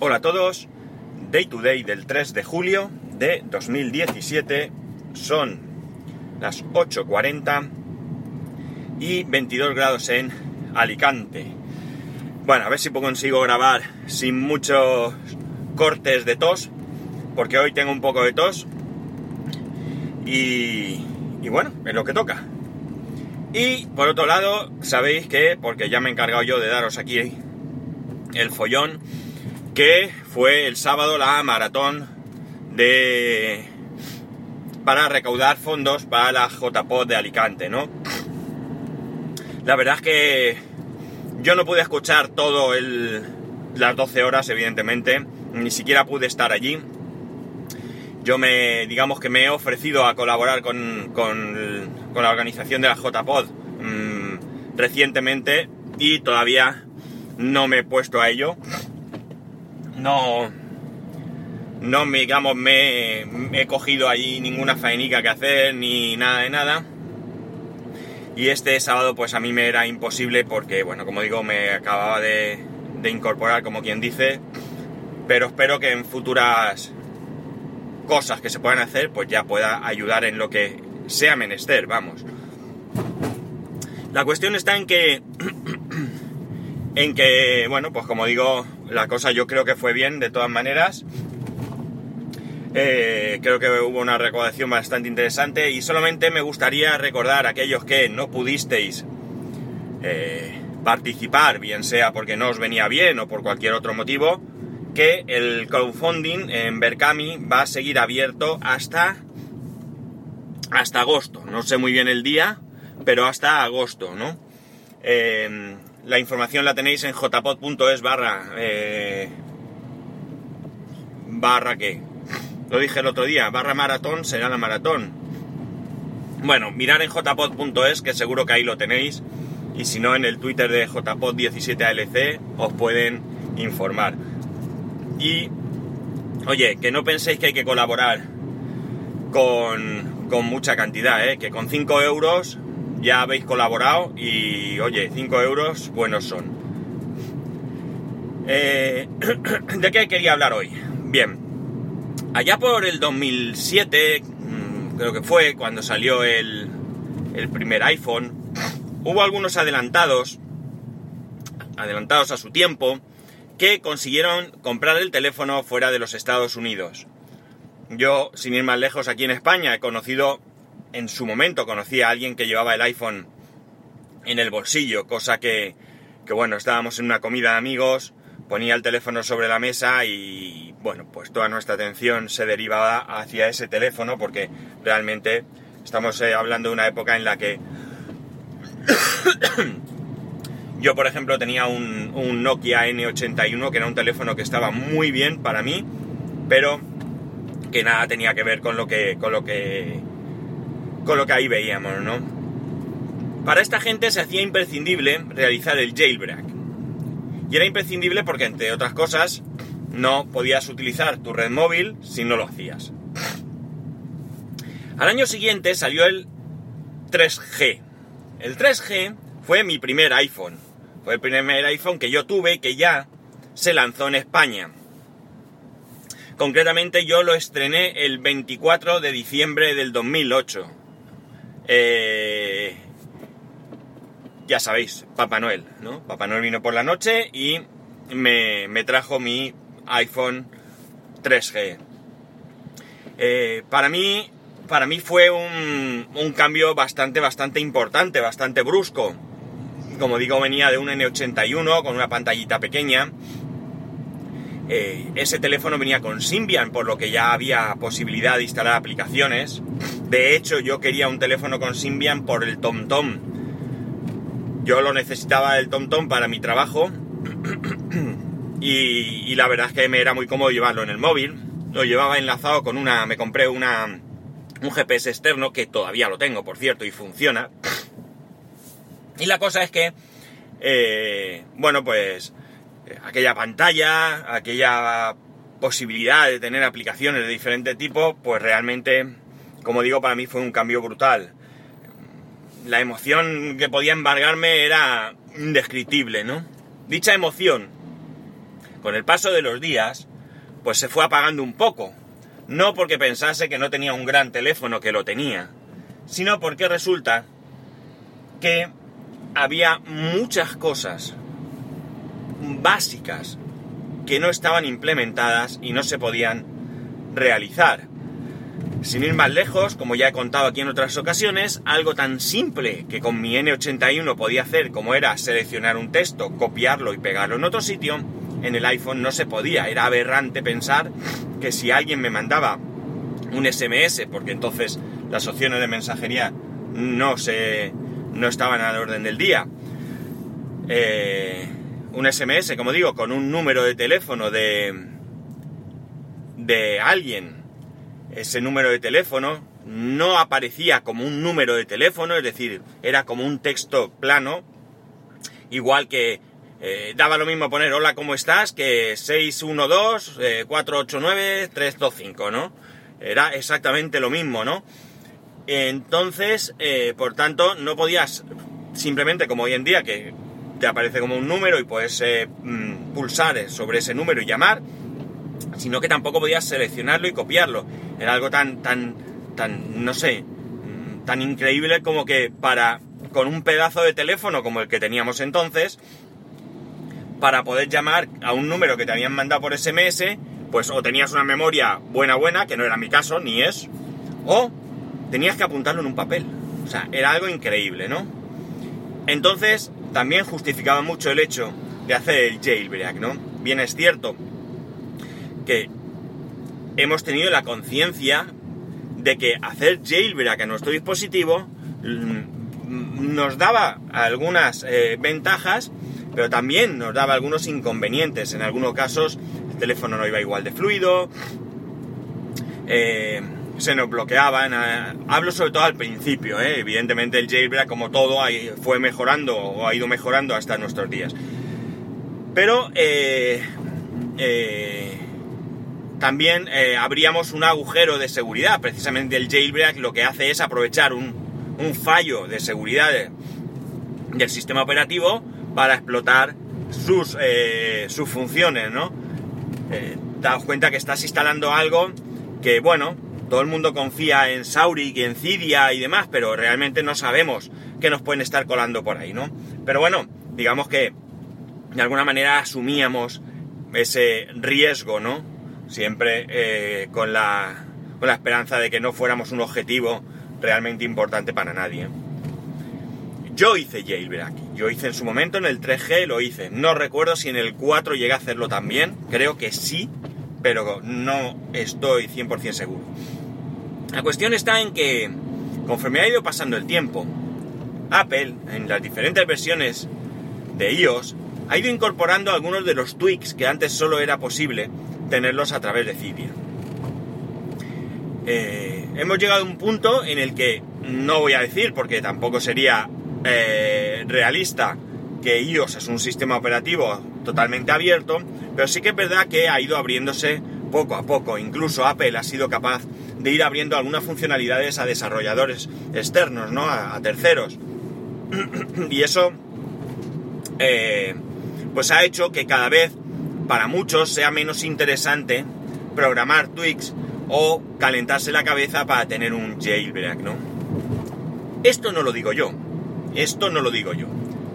Hola a todos, Day to Day del 3 de julio de 2017, son las 8.40 y 22 grados en Alicante. Bueno, a ver si consigo grabar sin muchos cortes de tos, porque hoy tengo un poco de tos y, y bueno, es lo que toca. Y por otro lado, sabéis que, porque ya me he encargado yo de daros aquí el follón, que fue el sábado la maratón de para recaudar fondos para la JPOD de Alicante, ¿no? La verdad es que yo no pude escuchar todo el, las 12 horas, evidentemente, ni siquiera pude estar allí. Yo me, digamos que me he ofrecido a colaborar con, con, la organización de la JPOD mmm, recientemente y todavía no me he puesto a ello no, no me, digamos, me, he cogido allí ninguna faenica que hacer ni nada de nada. Y este sábado pues a mí me era imposible porque, bueno, como digo, me acababa de incorporar, como quien dice, pero espero que en futuras cosas que se puedan hacer pues ya pueda ayudar en lo que sea menester, vamos. La cuestión está en que, en que, bueno, pues como digo, la cosa yo creo que fue bien de todas maneras. Eh, creo que hubo una recaudación bastante interesante y solamente me gustaría recordar a aquellos que no pudisteis eh, participar, bien sea porque no os venía bien o por cualquier otro motivo, que el crowdfunding en Berkami va a seguir abierto hasta hasta agosto. No sé muy bien el día, pero hasta agosto, ¿no? Eh, la información la tenéis en jpod.es barra... Eh, barra qué. Lo dije el otro día, barra maratón será la maratón. Bueno, mirar en jpod.es, que seguro que ahí lo tenéis. Y si no, en el Twitter de jpod17alc os pueden informar. Y, oye, que no penséis que hay que colaborar con, con mucha cantidad, ¿eh? que con 5 euros ya habéis colaborado y oye, 5 euros buenos son. Eh, ¿De qué quería hablar hoy? Bien, allá por el 2007, mm, creo que fue cuando salió el, el primer iPhone, hubo algunos adelantados, adelantados a su tiempo, que consiguieron comprar el teléfono fuera de los Estados Unidos. Yo, sin ir más lejos, aquí en España he conocido en su momento conocí a alguien que llevaba el iPhone en el bolsillo, cosa que, que, bueno, estábamos en una comida de amigos, ponía el teléfono sobre la mesa y bueno, pues toda nuestra atención se derivaba hacia ese teléfono porque realmente estamos eh, hablando de una época en la que yo, por ejemplo, tenía un, un Nokia N81 que era un teléfono que estaba muy bien para mí, pero que nada tenía que ver con lo que, con lo que con lo que ahí veíamos, ¿no? Para esta gente se hacía imprescindible realizar el jailbreak. Y era imprescindible porque, entre otras cosas, no podías utilizar tu red móvil si no lo hacías. Al año siguiente salió el 3G. El 3G fue mi primer iPhone. Fue el primer iPhone que yo tuve que ya se lanzó en España. Concretamente yo lo estrené el 24 de diciembre del 2008. Eh, ya sabéis, Papá Noel, ¿no? Papá Noel vino por la noche y me, trajo mi iPhone 3G. Eh, para mí, para mí fue un, un, cambio bastante, bastante importante, bastante brusco. Como digo, venía de un N81 con una pantallita pequeña eh, ese teléfono venía con Symbian, por lo que ya había posibilidad de instalar aplicaciones. De hecho, yo quería un teléfono con Symbian por el TomTom. Yo lo necesitaba el TomTom para mi trabajo. y, la verdad es que me era muy cómodo llevarlo en el móvil. Lo llevaba enlazado con una... Me compré una, un GPS externo, que todavía lo tengo, por cierto, y funciona. Y la cosa es que... Eh, bueno, pues aquella pantalla, aquella posibilidad de tener aplicaciones de diferente tipo, pues realmente, como digo, para mí fue un cambio brutal. La emoción que podía embargarme era indescriptible, ¿no? Dicha emoción con el paso de los días, pues se fue apagando un poco. No porque pensase que no tenía un gran teléfono, que lo tenía, sino porque resulta que había muchas cosas básicas que no estaban implementadas y no se podían realizar. Sin ir más lejos, como ya he contado aquí en otras ocasiones, algo tan simple que con mi N81 podía hacer como era seleccionar un texto, copiarlo y pegarlo en otro sitio, en el iPhone no se podía. Era aberrante pensar que si alguien me mandaba un SMS, porque entonces las opciones de mensajería no se no estaban al orden del día, eh, un SMS, como digo, con un número de teléfono de de alguien ese número de teléfono no aparecía como un número de teléfono, es decir, era como un texto plano, igual que eh, daba lo mismo poner hola, ¿cómo estás? que 612-489-325, ¿no? Era exactamente lo mismo, ¿no? Entonces, eh, por tanto, no podías simplemente como hoy en día que te aparece como un número y puedes eh, mm, pulsar sobre ese número y llamar, sino que tampoco podías seleccionarlo y copiarlo. Era algo tan, tan, tan, no sé, mm, tan increíble como que para, con un pedazo de teléfono como el que teníamos entonces, para poder llamar a un número que te habían mandado por SMS, pues o tenías una memoria buena buena, que no era mi caso, ni es, o tenías que apuntarlo en un papel. O sea, era algo increíble, ¿no? Entonces, también justificaba mucho el hecho de hacer el jailbreak, ¿no? Bien es cierto que hemos tenido la conciencia de que hacer jailbreak a nuestro dispositivo mm, nos daba algunas eh, ventajas, pero también nos daba algunos inconvenientes. En algunos casos el teléfono no iba igual de fluido, eh, se nos bloqueaban. Eh, hablo sobre todo al principio, evidentemente el jailbreak como todo fue mejorando o ha ido mejorando hasta nuestros días. Pero también eh, abríamos un agujero de seguridad. Precisamente el jailbreak lo que hace es aprovechar un, fallo de seguridad del sistema operativo para explotar sus, eh, sus funciones, ¿no? Eh, daos cuenta que estás instalando algo que, bueno, todo el mundo confía en Sauric y en Cydia y demás, pero realmente no sabemos qué nos pueden estar colando por ahí, ¿no? Pero bueno, digamos que de alguna manera asumíamos ese riesgo, ¿no? Siempre eh, con, la, con la esperanza de que no fuéramos un objetivo realmente importante para nadie. Yo hice jailbreak, yo hice en su momento en el 3G, lo hice. No recuerdo si en el 4 llegué a hacerlo también, creo que sí, pero no estoy 100% seguro. La cuestión está en que, conforme ha ido pasando el tiempo, Apple, en las diferentes versiones de iOS, ha ido incorporando algunos de los tweaks que antes solo era posible tenerlos a través de Cydia. Eh, hemos llegado a un punto en el que no voy a decir, porque tampoco sería eh, realista, que iOS es un sistema operativo totalmente abierto, pero sí que es verdad que ha ido abriéndose poco a poco. Incluso Apple ha sido capaz de ir abriendo algunas funcionalidades a desarrolladores externos, ¿no? A, terceros. y eso, eh, pues ha hecho que cada vez para muchos sea menos interesante programar tweaks o calentarse la cabeza para tener un jailbreak, ¿no? Esto no lo digo yo, esto no lo digo yo,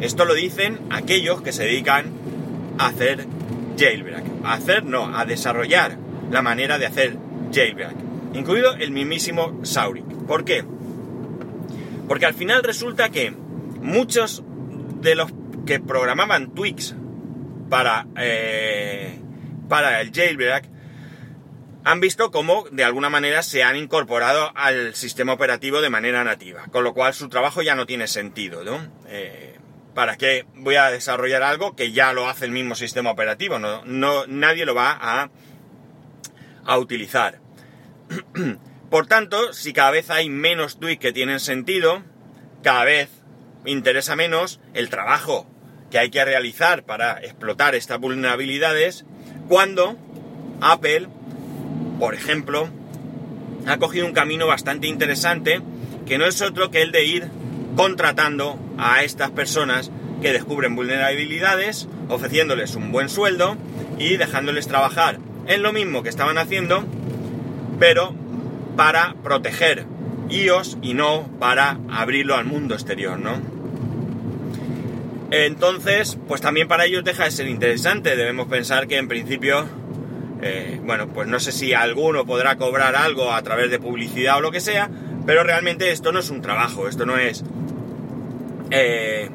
esto lo dicen aquellos que se dedican a hacer jailbreak, a hacer no, a desarrollar la manera de hacer jailbreak, incluido el mismísimo Saurik. ¿Por qué? Porque al final resulta que muchos de los que programaban tweaks para, eh, para el jailbreak, han visto cómo de alguna manera se han incorporado al sistema operativo de manera nativa, con lo cual su trabajo ya no tiene sentido, ¿no? Eh, ¿Para qué voy a desarrollar algo que ya lo hace el mismo sistema operativo? No, no nadie lo va a, a utilizar. Por tanto, si cada vez hay menos tweets que tienen sentido, cada vez interesa menos el trabajo que hay que realizar para explotar estas vulnerabilidades cuando Apple, por ejemplo, ha cogido un camino bastante interesante que no es otro que el de ir contratando a estas personas que descubren vulnerabilidades, ofreciéndoles un buen sueldo y dejándoles trabajar en lo mismo que estaban haciendo, pero para proteger iOS y no para abrirlo al mundo exterior, ¿no? Entonces, pues también para ellos deja de ser interesante. Debemos pensar que en principio, eh, bueno, pues no sé si alguno podrá cobrar algo a través de publicidad o lo que sea, pero realmente esto no es un trabajo, esto no es eh,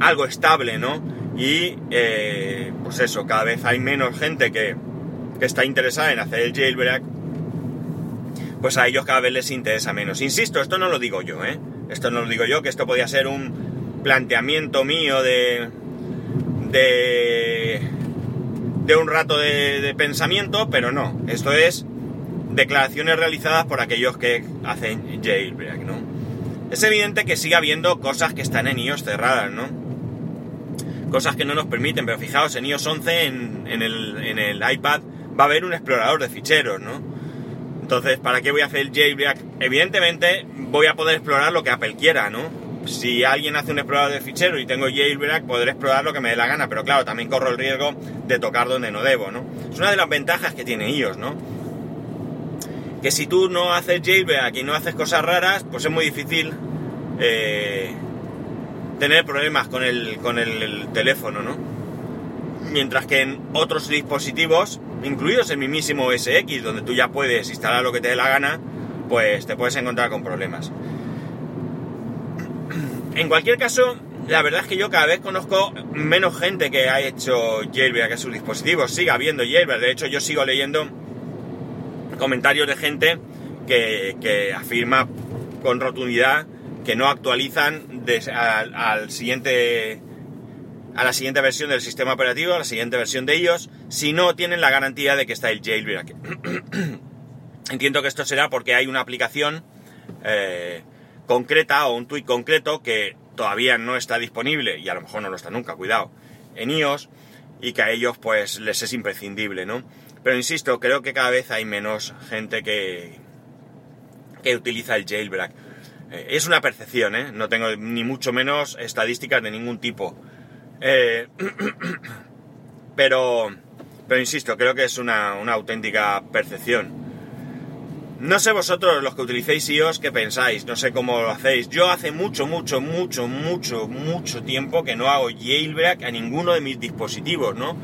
algo estable, ¿no? Y eh, pues eso, cada vez hay menos gente que, que está interesada en hacer el jailbreak pues a ellos cada vez les interesa menos. Insisto, esto no lo digo yo, ¿eh? Esto no lo digo yo, que esto podía ser un planteamiento mío de... de... de un rato de, pensamiento, pero no. Esto es declaraciones realizadas por aquellos que hacen jailbreak, ¿no? Es evidente que sigue habiendo cosas que están en iOS cerradas, ¿no? Cosas que no nos permiten, pero fijaos, en iOS 11, en, el, en el iPad, va a haber un explorador de ficheros, ¿no? Entonces, ¿para qué voy a hacer el jailbreak? Evidentemente, voy a poder explorar lo que Apple quiera, ¿no? Si alguien hace un explorador de ficheros y tengo jailbreak, podré explorar lo que me dé la gana, pero claro, también corro el riesgo de tocar donde no debo, ¿no? Es una de las ventajas que tiene iOS, ¿no? Que si tú no haces jailbreak y no haces cosas raras, pues es muy difícil eh, tener problemas con el, con el teléfono, ¿no? Mientras que en otros dispositivos incluidos el mismísimo SX, donde tú ya puedes instalar lo que te dé la gana, pues te puedes encontrar con problemas. En cualquier caso, la verdad es que yo cada vez conozco menos gente que ha hecho jailbreak a sus dispositivos. Sigue habiendo jailbreak. De hecho, yo sigo leyendo comentarios de gente que, afirma con rotundidad que no actualizan al siguiente a la siguiente versión del sistema operativo, a la siguiente versión de ellos, si no tienen la garantía de que está el jailbreak. Entiendo que esto será porque hay una aplicación eh, concreta o un tweet concreto que todavía no está disponible, y a lo mejor no lo está nunca, cuidado, en iOS, y que a ellos pues les es imprescindible, ¿no? Pero insisto, creo que cada vez hay menos gente que, que utiliza el jailbreak. Eh, es una percepción, ¿eh? No tengo ni mucho menos estadísticas de ningún tipo. Eh, pero, pero insisto, creo que es una, auténtica percepción. No sé vosotros los que utilicéis iOS qué pensáis, no sé cómo lo hacéis. Yo hace mucho, mucho, mucho, mucho, mucho tiempo que no hago jailbreak a ninguno de mis dispositivos, ¿no?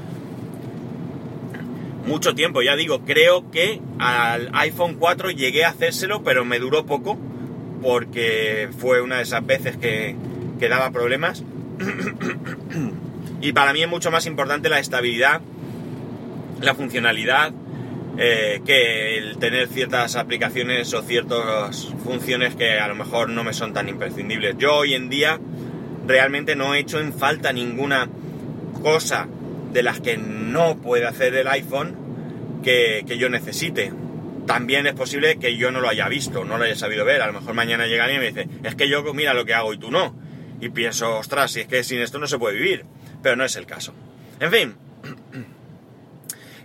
Mucho tiempo, ya digo, creo que al iPhone 4 llegué a hacérselo, pero me duró poco, porque fue una de esas veces que, que daba problemas. y para mí es mucho más importante la estabilidad, la funcionalidad, eh, que el tener ciertas aplicaciones o ciertas funciones que a lo mejor no me son tan imprescindibles. Yo hoy en día realmente no he hecho en falta ninguna cosa de las que no puede hacer el iPhone que, que, yo necesite. También es posible que yo no lo haya visto, no lo haya sabido ver. A lo mejor mañana llega alguien y me dice, es que yo mira lo que hago y tú no y pienso, ostras, si es que sin esto no se puede vivir, pero no es el caso. En fin,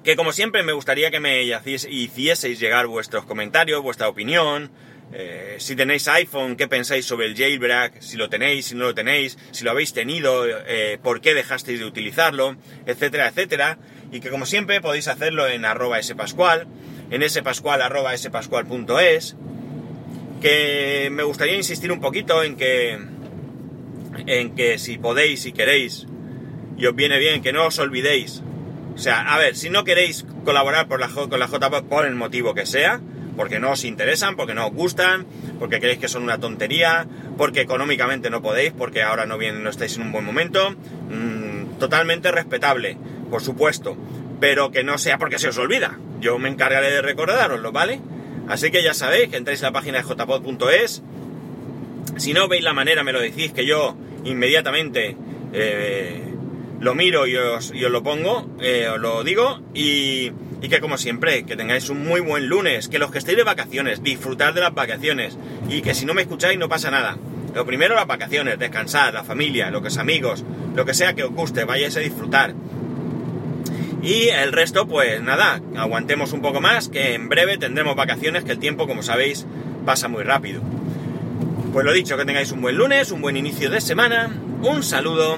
que como siempre me gustaría que me hicieseis llegar vuestros comentarios, vuestra opinión, eh, si tenéis iPhone, qué pensáis sobre el jailbreak, si lo tenéis, si no lo tenéis, si lo habéis tenido, eh, por qué dejasteis de utilizarlo, etcétera, etcétera. Y que como siempre podéis hacerlo en arroba spascual, en spascual arroba spascual.es. Que me gustaría insistir un poquito en que en que si podéis, si queréis, y os viene bien, que no os olvidéis. O sea, a ver, si no queréis colaborar por la, con la JPOD por el motivo que sea, porque no os interesan, porque no os gustan, porque creéis que son una tontería, porque económicamente no podéis, porque ahora no, bien, no estáis en un buen momento, mm, totalmente respetable, por supuesto, pero que no sea porque se os olvida. Yo me encargaré de recordaroslo, ¿vale? Así que ya sabéis que entráis en la página de jpod.es. Si no veis la manera, me lo decís, que yo inmediatamente eh, lo miro y os, lo pongo, eh, os lo digo, y, que como siempre, que tengáis un muy buen lunes, que los que estéis de vacaciones, disfrutar de las vacaciones, y que si no me escucháis no pasa nada. Lo primero las vacaciones, descansar, la familia, lo que es amigos, lo que sea que os guste, vayáis a disfrutar. Y el resto, pues nada, aguantemos un poco más, que en breve tendremos vacaciones, que el tiempo, como sabéis, pasa muy rápido. Pues lo dicho, que tengáis un buen lunes, un buen inicio de semana, un saludo